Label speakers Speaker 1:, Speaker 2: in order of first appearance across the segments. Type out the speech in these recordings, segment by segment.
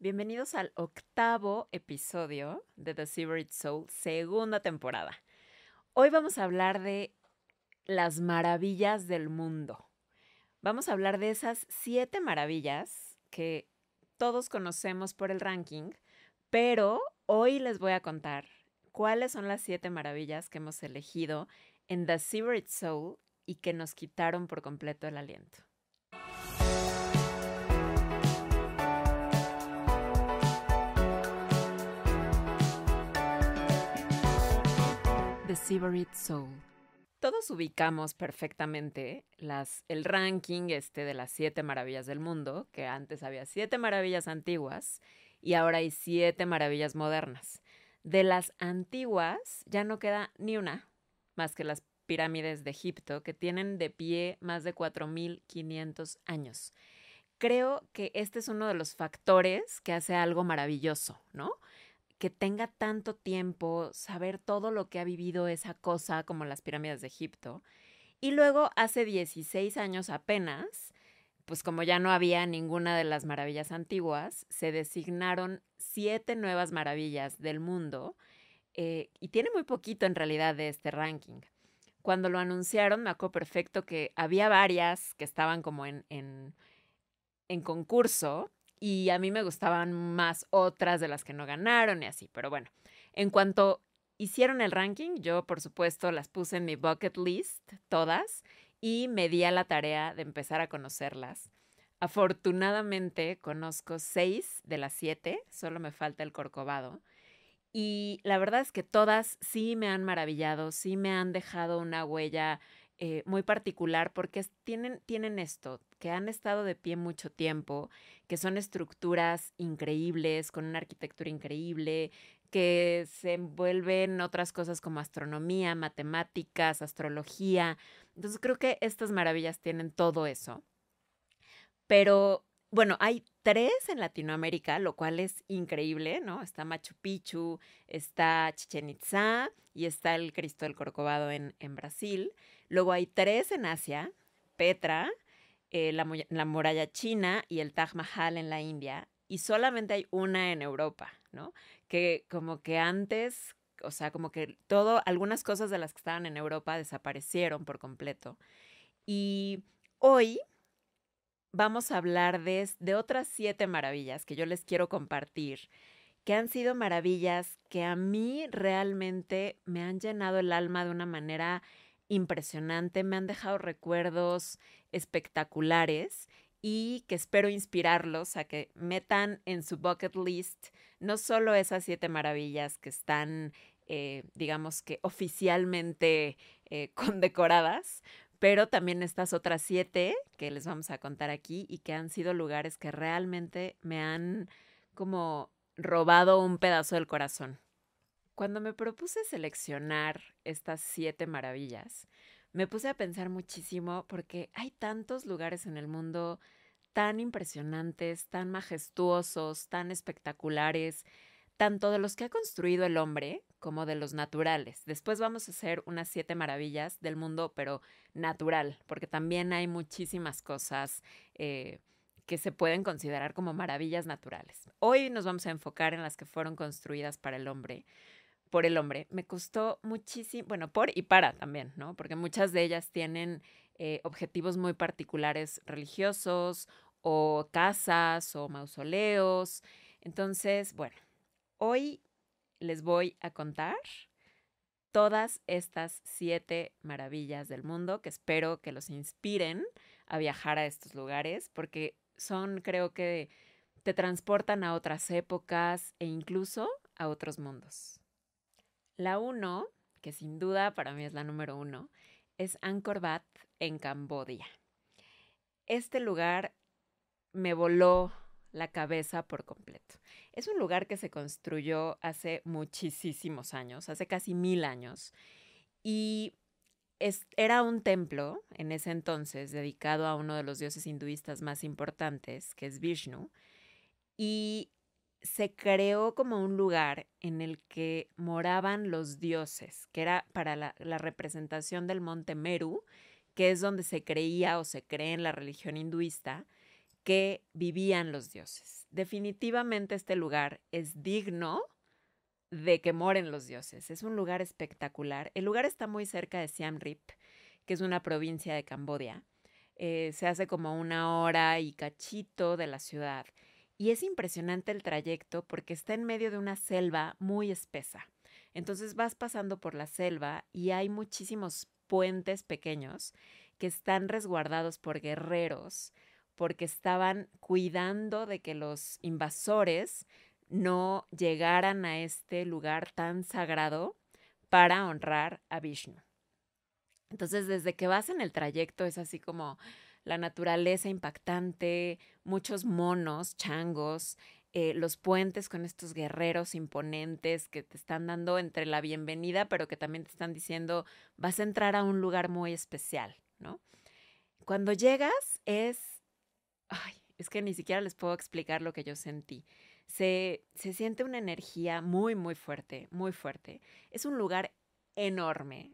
Speaker 1: Bienvenidos al octavo episodio de The Secret Soul, segunda temporada. Hoy vamos a hablar de las maravillas del mundo. Vamos a hablar de esas siete maravillas que todos conocemos por el ranking, pero hoy les voy a contar cuáles son las siete maravillas que hemos elegido en The Secret Soul y que nos quitaron por completo el aliento. The Soul. Todos ubicamos perfectamente el ranking este de las siete maravillas del mundo, que antes había siete maravillas antiguas y ahora hay siete maravillas modernas. De las antiguas ya no queda ni una, más que las pirámides de Egipto, que tienen de pie más de 4.500 años. Creo que este es uno de los factores que hace algo maravilloso, ¿no? Que tenga tanto tiempo, saber todo lo que ha vivido esa cosa como las pirámides de Egipto. Y luego, hace 16 años apenas, pues como ya no había ninguna de las maravillas antiguas, se designaron siete nuevas maravillas del mundo eh, y tiene muy poquito en realidad de este ranking. Cuando lo anunciaron, me acuerdo perfecto que había varias que estaban como en, en, en concurso y a mí me gustaban más otras de las que no ganaron y así, pero bueno, en cuanto hicieron el ranking, yo por supuesto las puse en mi bucket list, todas, y me di a la tarea de empezar a conocerlas. Afortunadamente conozco seis de las siete, solo me falta el corcovado. Y la verdad es que todas sí me han maravillado, sí me han dejado una huella eh, muy particular porque tienen, tienen esto, que han estado de pie mucho tiempo, que son estructuras increíbles, con una arquitectura increíble, que se envuelven otras cosas como astronomía, matemáticas, astrología. Entonces creo que estas maravillas tienen todo eso. Pero bueno, hay tres en Latinoamérica, lo cual es increíble, ¿no? Está Machu Picchu, está Chichen Itza y está el Cristo del Corcovado en, Brasil. Luego hay tres en Asia, Petra, eh, la, la, muralla china y el Taj Mahal en la India. Y solamente hay una en Europa, ¿no? Que como que antes, o sea, como que todo, algunas cosas de las que estaban en Europa desaparecieron por completo. Y hoy vamos a hablar de, de otras siete maravillas que yo les quiero compartir, que han sido maravillas que a mí realmente me han llenado el alma de una manera impresionante, me han dejado recuerdos espectaculares y que espero inspirarlos a que metan en su bucket list no solo esas siete maravillas que están, eh, digamos que oficialmente eh, condecoradas, pero también estas otras siete que les vamos a contar aquí y que han sido lugares que realmente me han como robado un pedazo del corazón. Cuando me propuse seleccionar estas siete maravillas, me puse a pensar muchísimo porque hay tantos lugares en el mundo tan impresionantes, tan majestuosos, tan espectaculares, tanto de los que ha construido el hombre como de los naturales. Después vamos a hacer unas siete maravillas del mundo, pero natural, porque también hay muchísimas cosas eh, que se pueden considerar como maravillas naturales. Hoy nos vamos a enfocar en las que fueron construidas para el hombre, por el hombre. Me costó muchísimo, bueno, por y para también, ¿no? Porque muchas de ellas tienen eh, objetivos muy particulares religiosos o casas o mausoleos. Entonces, bueno, hoy les voy a contar todas estas siete maravillas del mundo que espero que los inspiren a viajar a estos lugares porque son, creo que, te transportan a otras épocas e incluso a otros mundos. La uno, que sin duda para mí es la número uno, es Angkor Wat en Cambodia. Este lugar me voló la cabeza por completo. Es un lugar que se construyó hace muchísimos años, hace casi mil años, y era un templo en ese entonces dedicado a uno de los dioses hinduistas más importantes, que es Vishnu, y se creó como un lugar en el que moraban los dioses, que era para la, representación del monte Meru, que es donde se creía o se cree en la religión hinduista, que vivían los dioses. Definitivamente este lugar es digno de que moren los dioses. Es un lugar espectacular. El lugar está muy cerca de Siem Reap, que es una provincia de Cambodia. Eh, se hace como una hora y cachito de la ciudad. Y es impresionante el trayecto porque está en medio de una selva muy espesa. Entonces vas pasando por la selva y hay muchísimos puentes pequeños que están resguardados por guerreros porque estaban cuidando de que los invasores no llegaran a este lugar tan sagrado para honrar a Vishnu. Entonces, desde que vas en el trayecto es así como la naturaleza impactante, muchos monos, changos, eh, los puentes con estos guerreros imponentes que te están dando entre la bienvenida, pero que también te están diciendo vas a entrar a un lugar muy especial, ¿no? Cuando llegas es, ay, es que ni siquiera les puedo explicar lo que yo sentí se, siente una energía muy, muy fuerte, muy fuerte. Es un lugar enorme,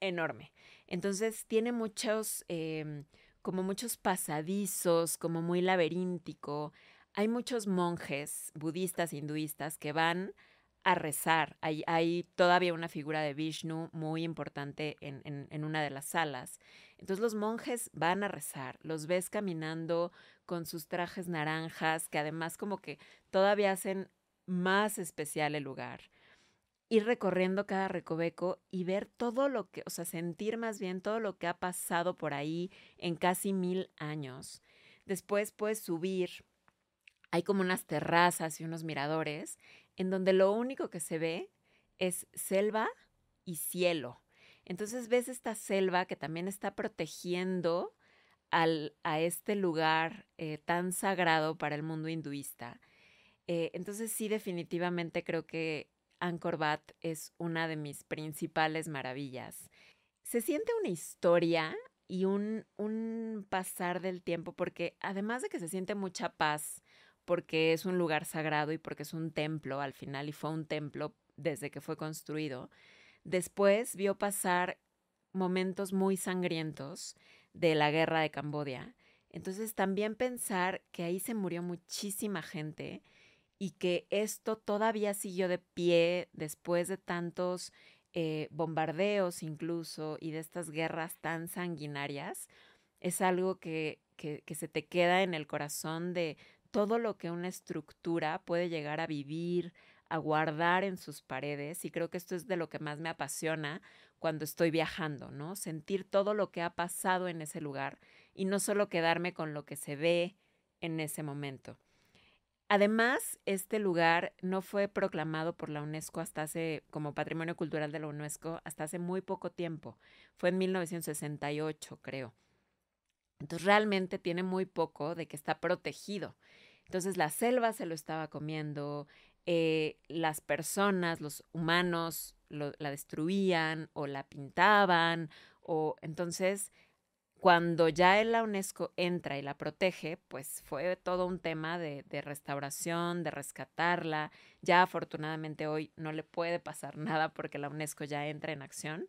Speaker 1: enorme. Entonces tiene muchos, em, como muchos pasadizos, como muy laberíntico. Hay muchos monjes budistas, hinduistas que van a rezar. Hay, hay todavía una figura de Vishnu muy importante en, en, una de las salas. Entonces los monjes van a rezar, los ves caminando con sus trajes naranjas, que además como que todavía hacen más especial el lugar. Ir recorriendo cada recoveco y ver todo lo que, o sea, sentir más bien todo lo que ha pasado por ahí en casi mil años. Después puedes subir, hay como unas terrazas y unos miradores en donde lo único que se ve es selva y cielo. Entonces ves esta selva que también está protegiendo a este lugar eh, tan sagrado para el mundo hinduista. Eh, entonces sí, definitivamente creo que Angkor Wat es una de mis principales maravillas. Se siente una historia y un, un pasar del tiempo porque además de que se siente mucha paz, porque es un lugar sagrado y porque es un templo al final y fue un templo desde que fue construido, después vio pasar momentos muy sangrientos de la guerra de Cambodia. Entonces también pensar que ahí se murió muchísima gente y que esto todavía siguió de pie después de tantos eh, bombardeos incluso y de estas guerras tan sanguinarias, es algo que, que, que se te queda en el corazón de todo lo que una estructura puede llegar a vivir, a guardar en sus paredes y creo que esto es de lo que más me apasiona cuando estoy viajando, ¿no? Sentir todo lo que ha pasado en ese lugar y no solo quedarme con lo que se ve en ese momento. Además, este lugar no fue proclamado por la UNESCO hasta hace, como Patrimonio Cultural de la UNESCO, hasta hace muy poco tiempo. Fue en 1968, creo. Entonces, realmente tiene muy poco de que está protegido. Entonces, la selva se lo estaba comiendo, eh, las personas, los humanos, la destruían o la pintaban, o entonces cuando ya la UNESCO entra y la protege, pues fue todo un tema de, restauración, de rescatarla. Ya afortunadamente hoy no le puede pasar nada porque la UNESCO ya entra en acción.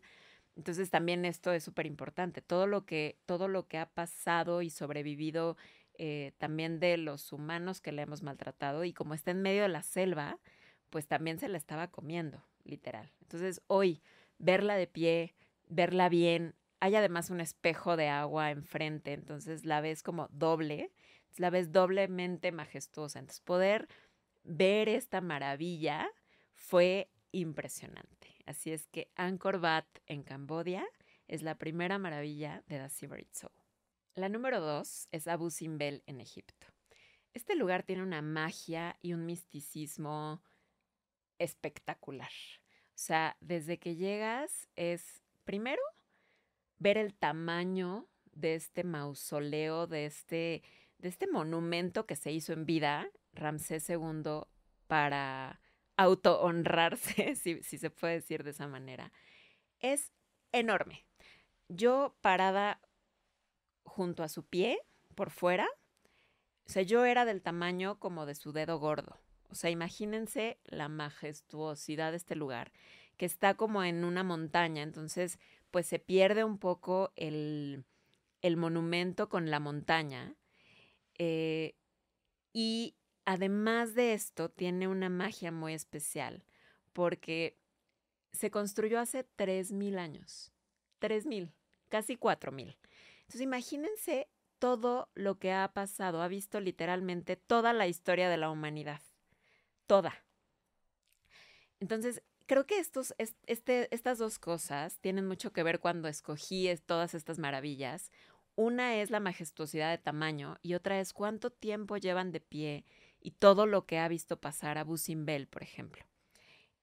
Speaker 1: Entonces también esto es súper importante. Todo lo que, todo lo que ha pasado y sobrevivido eh, también de los humanos que le hemos maltratado y como está en medio de la selva, pues también se la estaba comiendo, literal. Entonces hoy, verla de pie, verla bien, hay además un espejo de agua enfrente, entonces la ves como doble, la ves doblemente majestuosa. Entonces poder ver esta maravilla fue impresionante. Así es que Angkor Wat en Cambodia es la primera maravilla de The Severed Soul. La número dos es Abu Simbel en Egipto. Este lugar tiene una magia y un misticismo espectacular. O sea, desde que llegas es, primero, ver el tamaño de este mausoleo, de este, de este monumento que se hizo en vida, Ramsés II, para auto-honrarse, si, si se puede decir de esa manera. Es enorme. Yo parada junto a su pie, por fuera. O sea, yo era del tamaño como de su dedo gordo. O sea, imagínense la majestuosidad de este lugar, que está como en una montaña, entonces pues se pierde un poco el, el monumento con la montaña. Eh, y además de esto, tiene una magia muy especial porque se construyó hace 3.000 años. 3.000, casi 4.000. Entonces imagínense todo lo que ha pasado, ha visto literalmente toda la historia de la humanidad. Toda. Entonces, creo que estos, este, estas dos cosas tienen mucho que ver cuando escogí todas estas maravillas. Una es la majestuosidad de tamaño y otra es cuánto tiempo llevan de pie y todo lo que ha visto pasar a Busimbel, por ejemplo.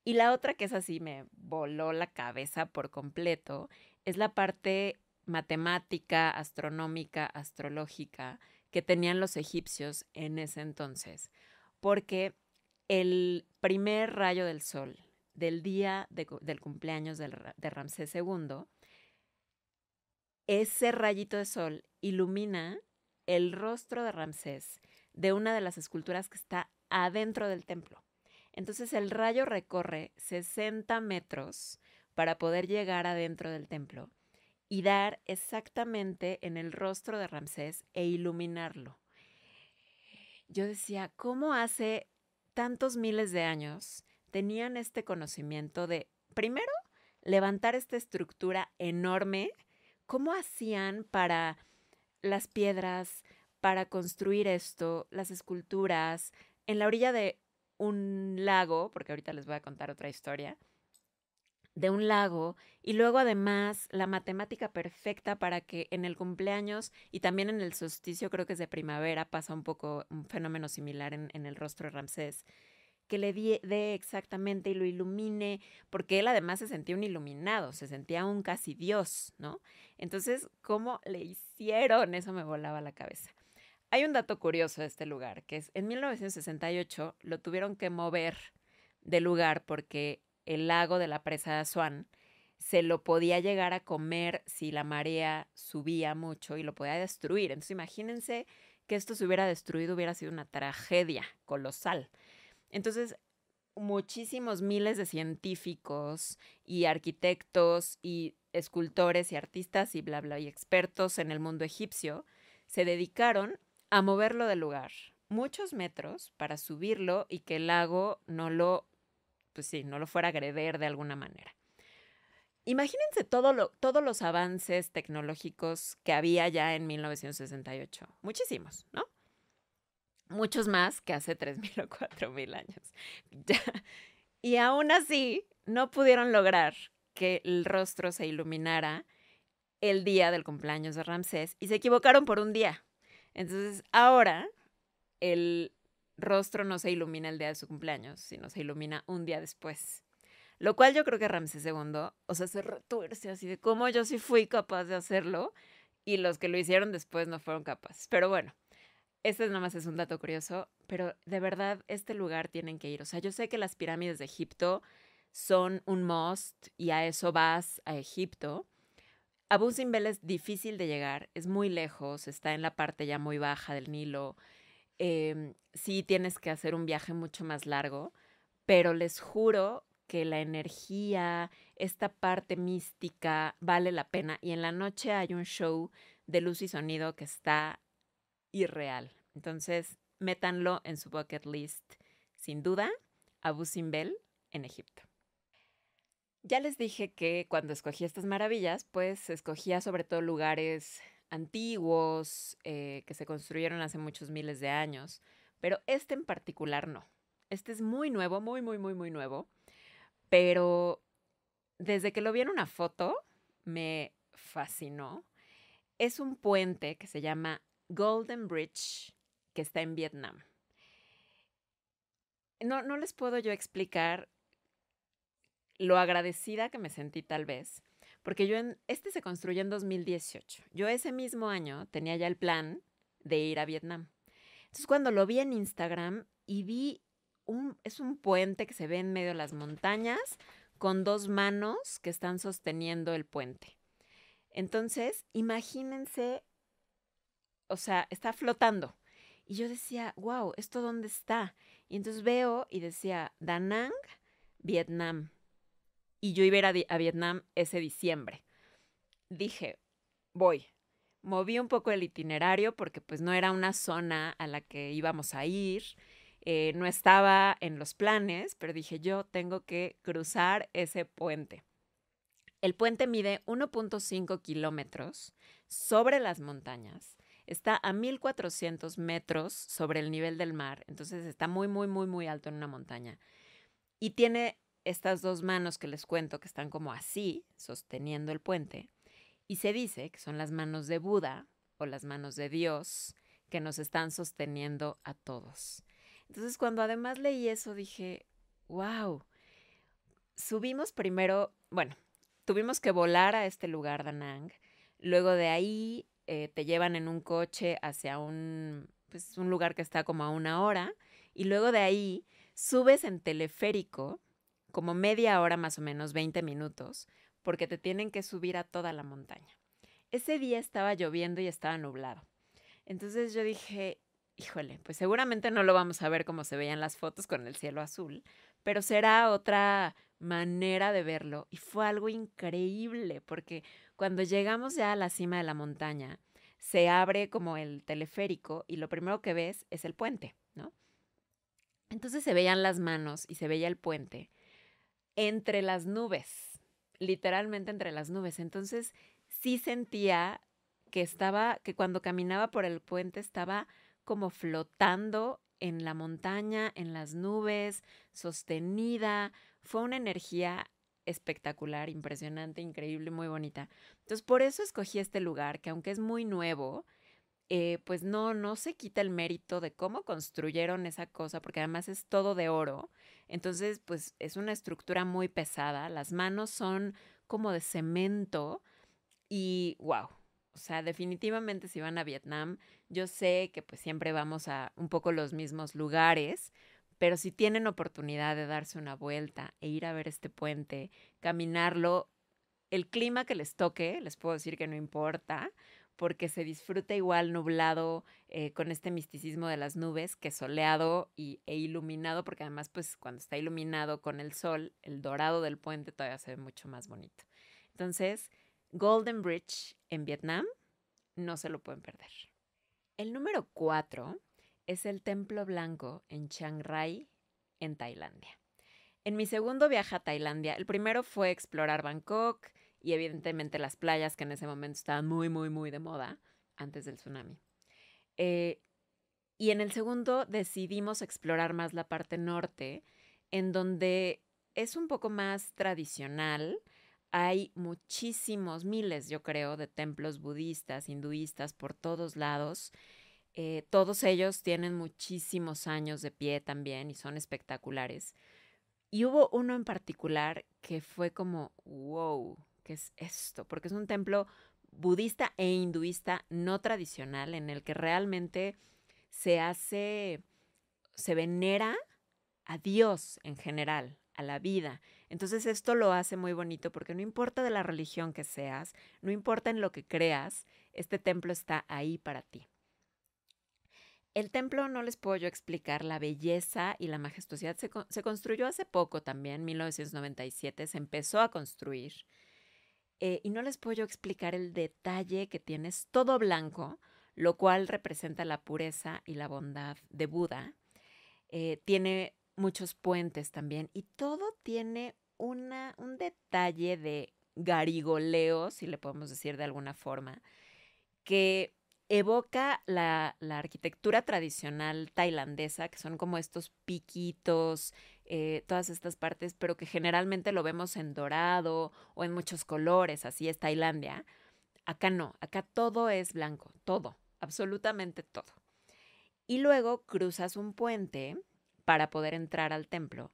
Speaker 1: Y la otra que es así, me voló la cabeza por completo, es la parte matemática, astronómica, astrológica que tenían los egipcios en ese entonces. Porque el primer rayo del sol del día del cumpleaños de, Ramsés II, ese rayito de sol ilumina el rostro de Ramsés de una de las esculturas que está adentro del templo. Entonces el rayo recorre 60 metros para poder llegar adentro del templo y dar exactamente en el rostro de Ramsés e iluminarlo. Yo decía, ¿cómo hace tantos miles de años tenían este conocimiento de, primero, levantar esta estructura enorme? ¿Cómo hacían para las piedras, para construir esto, las esculturas, en la orilla de un lago, porque ahorita les voy a contar otra historia, de un lago y luego además la matemática perfecta para que en el cumpleaños y también en el solsticio, creo que es de primavera, pasa un poco un fenómeno similar en, el rostro de Ramsés, que le dé exactamente y lo ilumine, porque él además se sentía un iluminado, se sentía un casi Dios, ¿no? Entonces, ¿cómo le hicieron? Eso me volaba la cabeza. Hay un dato curioso de este lugar, que es en 1968 lo tuvieron que mover de lugar porque el lago de la presa de Asuán se lo podía llegar a comer si la marea subía mucho y lo podía destruir. Entonces imagínense que esto se hubiera destruido, hubiera sido una tragedia colosal. Entonces, muchísimos miles de científicos y arquitectos y escultores y artistas y bla, bla, y expertos en el mundo egipcio se dedicaron a moverlo del lugar muchos metros para subirlo y que el lago no lo, pues sí, no lo fuera a agreder de alguna manera. Imagínense todos los avances tecnológicos que había ya en 1968. Muchísimos, ¿no? Muchos más que hace 3.000 o 4.000 años. Y aún así, no pudieron lograr que el rostro se iluminara el día del cumpleaños de Ramsés y se equivocaron por un día. Entonces, ahora el rostro no se ilumina el día de su cumpleaños, sino se ilumina un día después. Lo cual yo creo que Ramsés II, o sea, se retuerce así de cómo yo sí fui capaz de hacerlo y los que lo hicieron después no fueron capaces. Pero bueno, este nada más es un dato curioso, pero de verdad este lugar tienen que ir. O sea, yo sé que las pirámides de Egipto son un must y a eso vas a Egipto, Abu Simbel es difícil de llegar, es muy lejos, está en la parte ya muy baja del Nilo. Em, sí tienes que hacer un viaje mucho más largo, pero les juro que la energía, esta parte mística vale la pena. Y en la noche hay un show de luz y sonido que está irreal. Entonces, métanlo en su bucket list, sin duda, Abu Simbel en Egipto. Ya les dije que cuando escogí estas maravillas, pues escogía sobre todo lugares antiguos eh, que se construyeron hace muchos miles de años, pero este en particular no. Este es muy nuevo, muy, muy, muy, muy nuevo, pero desde que lo vi en una foto me fascinó. Es un puente que se llama Golden Bridge, que está en Vietnam. No, no les puedo yo explicar lo agradecida que me sentí tal vez, porque yo en, este se construyó en 2018. Yo ese mismo año tenía ya el plan de ir a Vietnam. Entonces cuando lo vi en Instagram y vi un, es un puente que se ve en medio de las montañas con dos manos que están sosteniendo el puente. Entonces, imagínense, o sea, está flotando. Y yo decía, wow, ¿esto dónde está? Y entonces veo y decía, Da Nang, Vietnam y yo iba a Vietnam ese diciembre. Dije, voy. moví un poco el itinerario porque pues no era una zona a la que íbamos a ir, eh, no estaba en los planes, pero dije yo tengo que cruzar ese puente. El puente mide 1.5 kilómetros sobre las montañas, está a 1400 metros sobre el nivel del mar, entonces está muy, muy, muy, muy alto en una montaña. Y tiene estas dos manos que les cuento que están como así, sosteniendo el puente, y se dice que son las manos de Buda o las manos de Dios que nos están sosteniendo a todos. Entonces cuando además leí eso dije, wow, subimos primero, bueno, tuvimos que volar a este lugar, Danang, luego de ahí eh, te llevan en un coche hacia un, pues, un lugar que está como a una hora, y luego de ahí subes en teleférico como media hora más o menos, 20 minutos, porque te tienen que subir a toda la montaña. Ese día estaba lloviendo y estaba nublado. Entonces yo dije, híjole, pues seguramente no lo vamos a ver como se veían las fotos con el cielo azul, pero será otra manera de verlo. Y fue algo increíble, porque cuando llegamos ya a la cima de la montaña, se abre como el teleférico y lo primero que ves es el puente, ¿no? Entonces se veían las manos y se veía el puente entre las nubes, literalmente entre las nubes. Entonces sí sentía que estaba, que cuando caminaba por el puente estaba como flotando en la montaña, en las nubes, sostenida. Fue una energía espectacular, impresionante, increíble, muy bonita. Entonces, por eso escogí este lugar, que aunque es muy nuevo, eh, pues no, no se quita el mérito de cómo construyeron esa cosa, porque además es todo de oro. Entonces, pues es una estructura muy pesada. Las manos son como de cemento y wow. O sea, definitivamente si van a Vietnam, yo sé que pues siempre vamos a un poco los mismos lugares, pero si tienen oportunidad de darse una vuelta e ir a ver este puente, caminarlo, el clima que les toque, les puedo decir que no importa, porque se disfruta igual nublado eh, con este misticismo de las nubes que soleado y, e iluminado, porque además pues cuando está iluminado con el sol, el dorado del puente todavía se ve mucho más bonito. Entonces, Golden Bridge en Vietnam, no se lo pueden perder. El número cuatro es el Templo Blanco en Chiang Rai, en Tailandia. En mi segundo viaje a Tailandia, el primero fue explorar Bangkok, y evidentemente las playas que en ese momento estaban muy, muy, muy de moda antes del tsunami. Eh, y en el segundo decidimos explorar más la parte norte, en donde es un poco más tradicional. Hay muchísimos, miles, yo creo, de templos budistas, hinduistas por todos lados. Eh, todos ellos tienen muchísimos años de pie también y son espectaculares. Y hubo uno en particular que fue como, wow, ¿qué es esto? Porque es un templo budista e hinduista no tradicional en el que realmente se hace, se venera a Dios en general, a la vida. Entonces esto lo hace muy bonito porque no importa de la religión que seas, no importa en lo que creas, este templo está ahí para ti. El templo no les puedo yo explicar la belleza y la majestuosidad. Se, se construyó hace poco también, 1997, se empezó a construir. Eh, y no les puedo explicar el detalle que tienes todo blanco, lo cual representa la pureza y la bondad de Buda. Eh, tiene muchos puentes también y todo tiene una, un detalle de garigoleo, si le podemos decir de alguna forma, que evoca la, arquitectura tradicional tailandesa, que son como estos piquitos, eh, todas estas partes, pero que generalmente lo vemos en dorado o en muchos colores, así es Tailandia. Acá no, acá todo es blanco, todo, absolutamente todo. Y luego cruzas un puente para poder entrar al templo.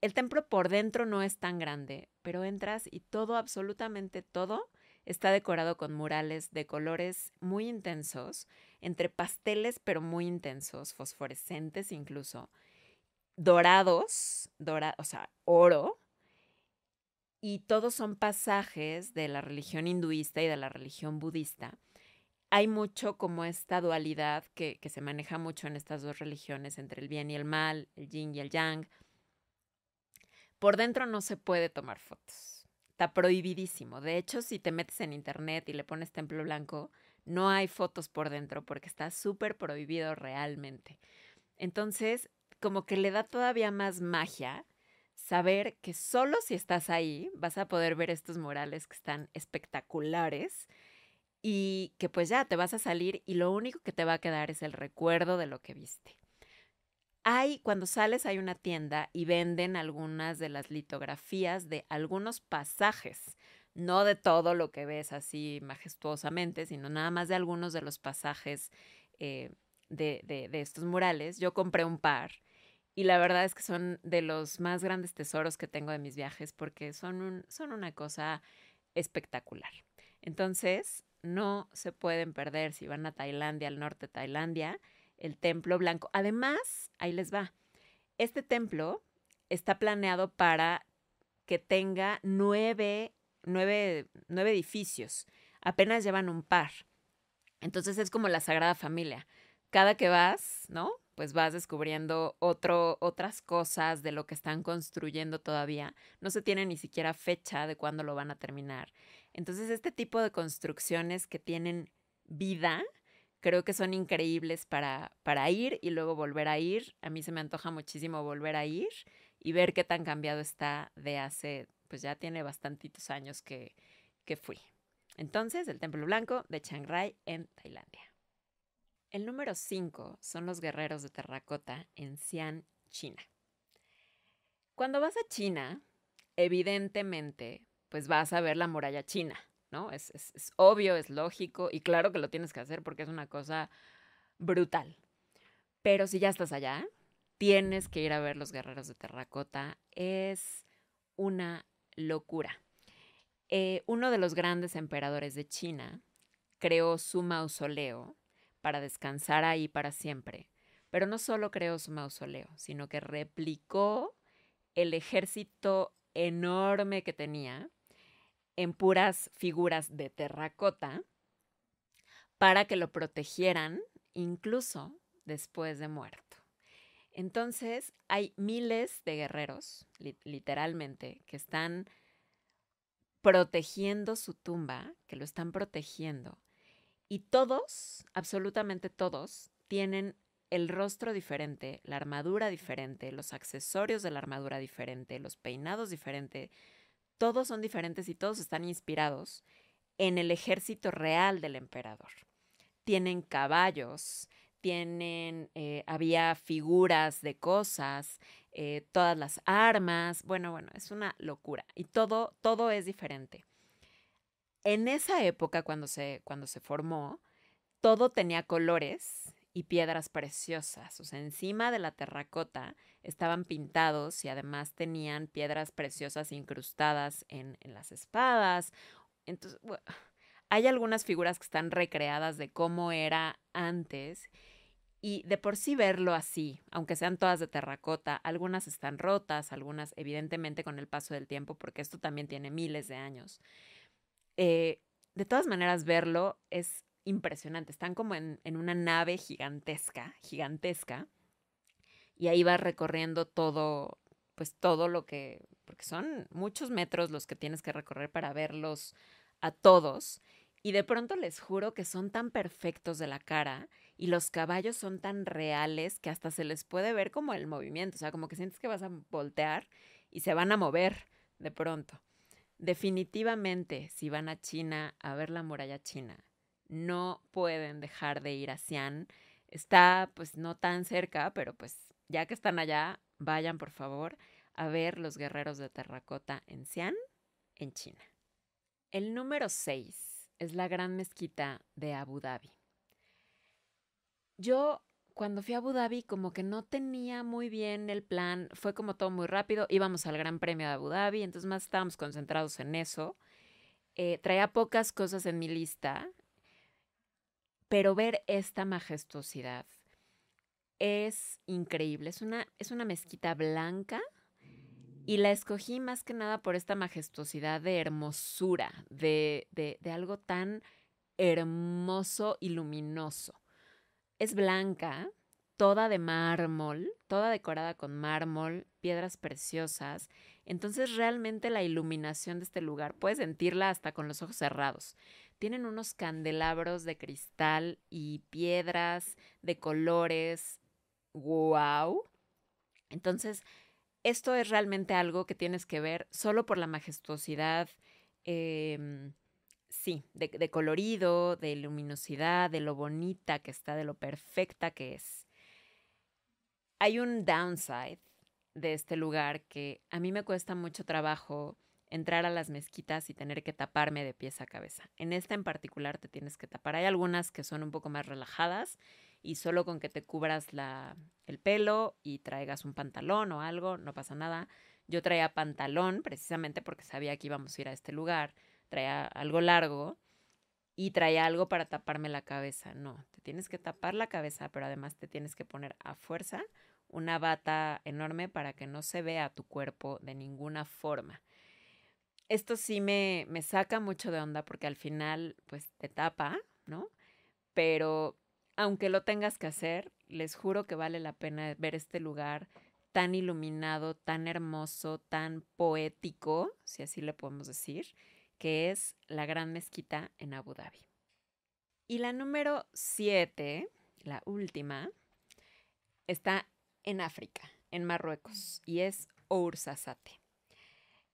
Speaker 1: El templo por dentro no es tan grande, pero entras y todo, absolutamente todo, Está decorado con murales de colores muy intensos, entre pasteles pero muy intensos, fosforescentes incluso, dorados, o sea, oro, y todos son pasajes de la religión hinduista y de la religión budista. Hay mucho como esta dualidad que, que se maneja mucho en estas dos religiones, entre el bien y el mal, el yin y el yang. Por dentro no se puede tomar fotos prohibidísimo. De hecho, si te metes en internet y le pones templo blanco, No hay fotos por dentro porque está súper prohibido realmente. Entonces, como que le da todavía más magia saber que solo si estás ahí vas a poder ver estos murales que están espectaculares y que pues ya te vas a salir y lo único que te va a quedar es el recuerdo de lo que viste. Hay, cuando sales hay una tienda y venden algunas de las litografías de algunos pasajes, no de todo lo que ves así majestuosamente, sino nada más de algunos de los pasajes eh, de, de estos murales. Yo compré un par y la verdad es que son de los más grandes tesoros que tengo de mis viajes porque son, un, son una cosa espectacular. Entonces, no se pueden perder si van a Tailandia, al norte de Tailandia, el templo blanco. Además, ahí les va. Este templo está planeado para que tenga nueve, nueve, nueve edificios. Apenas llevan un par. Entonces es como la Sagrada Familia. Cada que vas, ¿no? Pues vas descubriendo otras cosas de lo que están construyendo todavía. No se tiene ni siquiera fecha de cuándo lo van a terminar. Entonces, este tipo de construcciones que tienen vida, creo que son increíbles para, para ir y luego volver a ir. A mí se me antoja muchísimo volver a ir y ver qué tan cambiado está de hace, pues ya tiene bastantitos años que, que fui. Entonces, el Templo Blanco de Chiang Rai en Tailandia. El número 5 son los guerreros de terracota en Xi'an, China. Cuando vas a China, evidentemente, pues vas a ver la muralla china, ¿no? Es, obvio, es lógico y claro que lo tienes que hacer porque es una cosa brutal. Pero si ya estás allá, tienes que ir a ver los guerreros de terracota. Es una locura. Eh, uno de los grandes emperadores de China creó su mausoleo para descansar ahí para siempre. Pero no solo creó su mausoleo, sino que replicó el ejército enorme que tenía en puras figuras de terracota para que lo protegieran incluso después de muerto. Entonces hay miles de guerreros, literalmente, que están protegiendo su tumba, que lo están protegiendo y todos, absolutamente todos, tienen el rostro diferente, la armadura diferente, los accesorios de la armadura diferente, los peinados diferentes. Todos son diferentes y todos están inspirados en el ejército real del emperador. Tienen caballos, tienen, eh, había figuras de cosas, eh, todas las armas. Bueno, bueno, es una locura. Y todo, todo es diferente en esa época, cuando se, cuando se formó, todo tenía colores y piedras preciosas. O sea, encima de la terracota estaban pintados y además tenían piedras preciosas incrustadas en, en las espadas. Entonces, hay algunas figuras que están recreadas de cómo era antes. Y de por sí verlo así, aunque sean todas de terracota, algunas están rotas, algunas evidentemente con el paso del tiempo, porque esto también tiene miles de años. Eh, de todas maneras, verlo es impresionante. Están como en, en, una nave gigantesca, gigantesca, y ahí va recorriendo todo, pues todo lo que, porque son muchos metros los que tienes que recorrer para verlos a todos. Y de pronto les juro que son tan perfectos de la cara y los caballos son tan reales que hasta se les puede ver como el movimiento, o sea, como que sientes que vas a voltear y se van a mover de pronto. Definitivamente, si van a China a ver la muralla china, no pueden dejar de ir a Xi'an. Está pues no tan cerca, pero pues ya que están allá, vayan por favor a ver los guerreros de terracota en Xi'an, en China. El número 6 es la gran mezquita de Abu Dhabi. Yo cuando fui a Abu Dhabi como que no tenía muy bien el plan, fue como todo muy rápido, íbamos al Gran Premio de Abu Dhabi, entonces más estábamos concentrados en eso. Eh, traía pocas cosas en mi lista, pero ver esta majestuosidad es increíble. Es una, es una mezquita blanca y la escogí más que nada por esta majestuosidad de hermosura, de, de, de algo tan hermoso y luminoso es blanca, toda de mármol, toda decorada con mármol, piedras preciosas. Entonces realmente la iluminación de este lugar, puedes sentirla hasta con los ojos cerrados. tienen unos candelabros de cristal y piedras de colores. ¡Wow! Entonces, esto es realmente algo que tienes que ver solo por la majestuosidad, em, sí, de, colorido, de luminosidad, de lo bonita que está, de lo perfecta que es. Hay un downside de este lugar que a mí me cuesta mucho trabajo entrar a las mezquitas y tener que taparme de pies a cabeza. En esta en particular te tienes que tapar. Hay algunas que son un poco más relajadas y solo con que te cubras la, el pelo y traigas un pantalón o algo, no pasa nada. Yo traía pantalón precisamente porque sabía que íbamos a ir a este lugar, traía algo largo y traía algo para taparme la cabeza. No, te tienes que tapar la cabeza, pero además te tienes que poner a fuerza una bata enorme para que no se vea tu cuerpo de ninguna forma esto sí me, me saca mucho de onda porque al final, pues te tapa, ¿no? Pero aunque lo tengas que hacer, les juro que vale la pena ver este lugar tan iluminado, tan hermoso, tan poético, si así le podemos decir, que es la Gran Mezquita en Abu Dhabi. Y la número siete, la última, está en África, en Marruecos, y es Ouarzazate.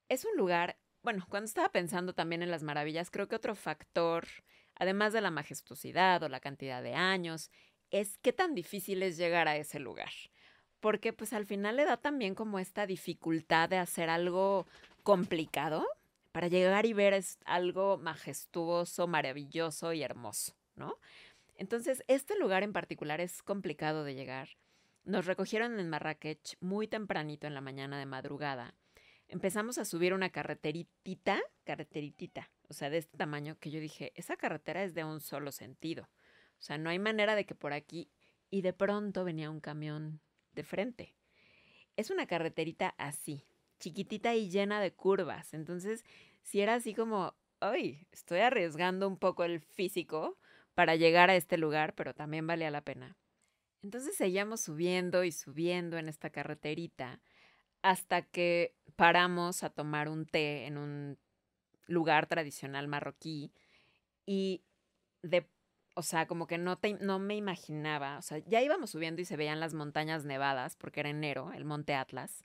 Speaker 1: Es un lugar bueno, cuando estaba pensando también en las maravillas, creo que otro factor, además de la majestuosidad o la cantidad de años, es qué tan difícil es llegar a ese lugar. Porque pues al final le da también como esta dificultad de hacer algo complicado para llegar y ver es algo majestuoso, maravilloso y hermoso, ¿no? Entonces, este lugar en particular es complicado de llegar. Nos recogieron en Marrakech muy tempranito en la mañana de madrugada empezamos a subir una carreteritita, carreteritita, o sea, de este tamaño, que yo dije, esa carretera es de un solo sentido. O sea, no hay manera de que por aquí. Y de pronto venía un camión de frente. Es una carreterita así, chiquitita y llena de curvas. Entonces, si era así como, ay, estoy arriesgando un poco el físico para llegar a este lugar, pero también valía la pena. Entonces seguíamos subiendo y subiendo en esta carreterita hasta que paramos a tomar un té en un lugar tradicional marroquí y de, o sea, como que no, te, no me imaginaba, o sea, ya íbamos subiendo y se veían las montañas nevadas porque era enero, el monte Atlas,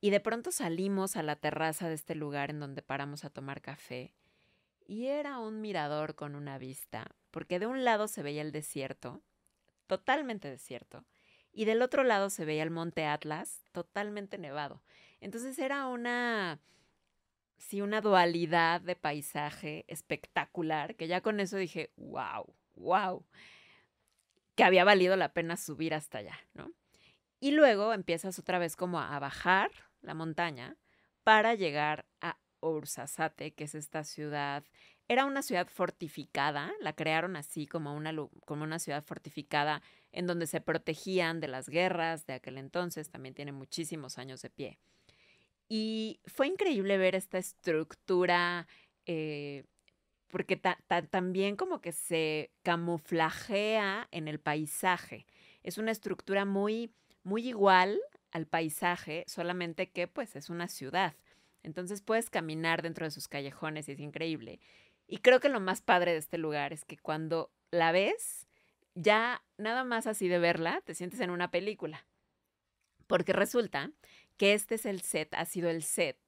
Speaker 1: y de pronto salimos a la terraza de este lugar en donde paramos a tomar café y era un mirador con una vista, porque de un lado se veía el desierto, totalmente desierto, y del otro lado se veía el monte Atlas totalmente nevado. Entonces era una, sí, una dualidad de paisaje espectacular, que ya con eso dije, wow, wow, que había valido la pena subir hasta allá, ¿no? Y luego empiezas otra vez como a bajar la montaña para llegar a Ouarzazate, que es esta ciudad era una ciudad fortificada, la crearon así como una, como una ciudad fortificada en donde se protegían de las guerras de aquel entonces, también tiene muchísimos años de pie. Y fue increíble ver esta estructura, eh, porque también como que se camuflajea en el paisaje. Es una estructura muy, muy igual al paisaje, solamente que pues es una ciudad. Entonces puedes caminar dentro de sus callejones y es increíble. Y creo que lo más padre de este lugar es que cuando la ves, ya nada más así de verla, te sientes en una película. Porque resulta que este es el set, ha sido el set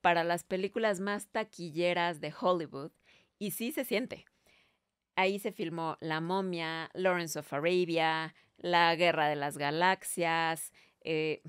Speaker 1: para las películas más taquilleras de Hollywood y sí se siente. Ahí se filmó La momia, Lawrence of Arabia, La Guerra de las Galaxias, eh,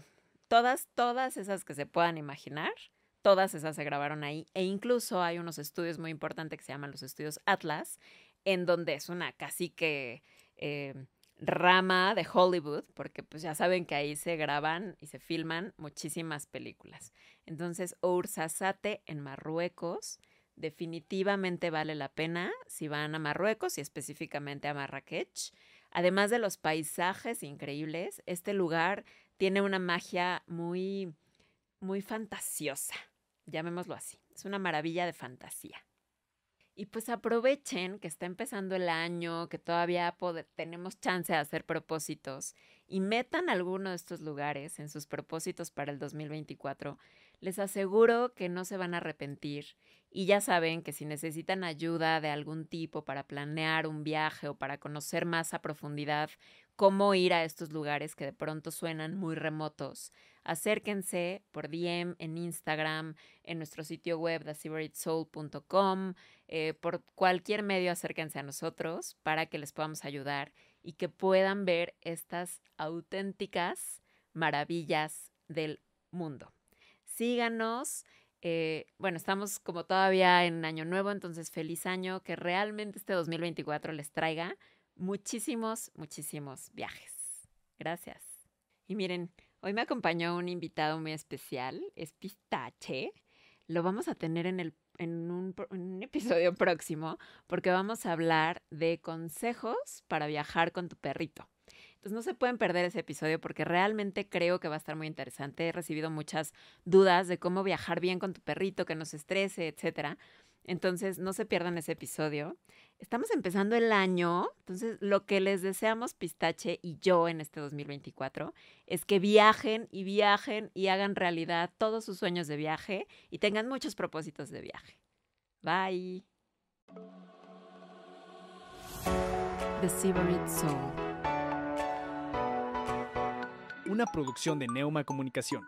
Speaker 1: todas, todas esas que se puedan imaginar Todas esas se grabaron ahí e incluso hay unos estudios muy importantes que se llaman los estudios Atlas, en donde es una casi que eh, rama de Hollywood, porque pues ya saben que ahí se graban y se filman muchísimas películas. Entonces, Ouarzazate en Marruecos definitivamente vale la pena si van a Marruecos y específicamente a Marrakech. Además de los paisajes increíbles, este lugar tiene una magia muy, muy fantasiosa llamémoslo así. Es una maravilla de fantasía. Y pues aprovechen que está empezando el año, que todavía tenemos chance de hacer propósitos y metan alguno de estos lugares en sus propósitos para el 2024. Les aseguro que no se van a arrepentir. Y ya saben que si necesitan ayuda de algún tipo para planear un viaje o para conocer más a profundidad cómo ir a estos lugares que de pronto suenan muy remotos, acérquense por DM en Instagram, en nuestro sitio web thesibritsoul.com, eh, por cualquier medio acérquense a nosotros para que les podamos ayudar y que puedan ver estas auténticas maravillas del mundo. Síganos. Eh, bueno, estamos como todavía en año nuevo, entonces feliz año, que realmente este 2024 les traiga muchísimos, muchísimos viajes. Gracias. Y miren, hoy me acompañó un invitado muy especial, es Pistache. Lo vamos a tener en, el, en, un, en un episodio próximo porque vamos a hablar de consejos para viajar con tu perrito. Entonces no se pueden perder ese episodio porque realmente creo que va a estar muy interesante. He recibido muchas dudas de cómo viajar bien con tu perrito, que no se estrese, etcétera. Entonces, no se pierdan ese episodio. Estamos empezando el año, entonces lo que les deseamos Pistache y yo en este 2024 es que viajen y viajen y hagan realidad todos sus sueños de viaje y tengan muchos propósitos de viaje. Bye.
Speaker 2: The Soul. Una producción de Neuma Comunicación.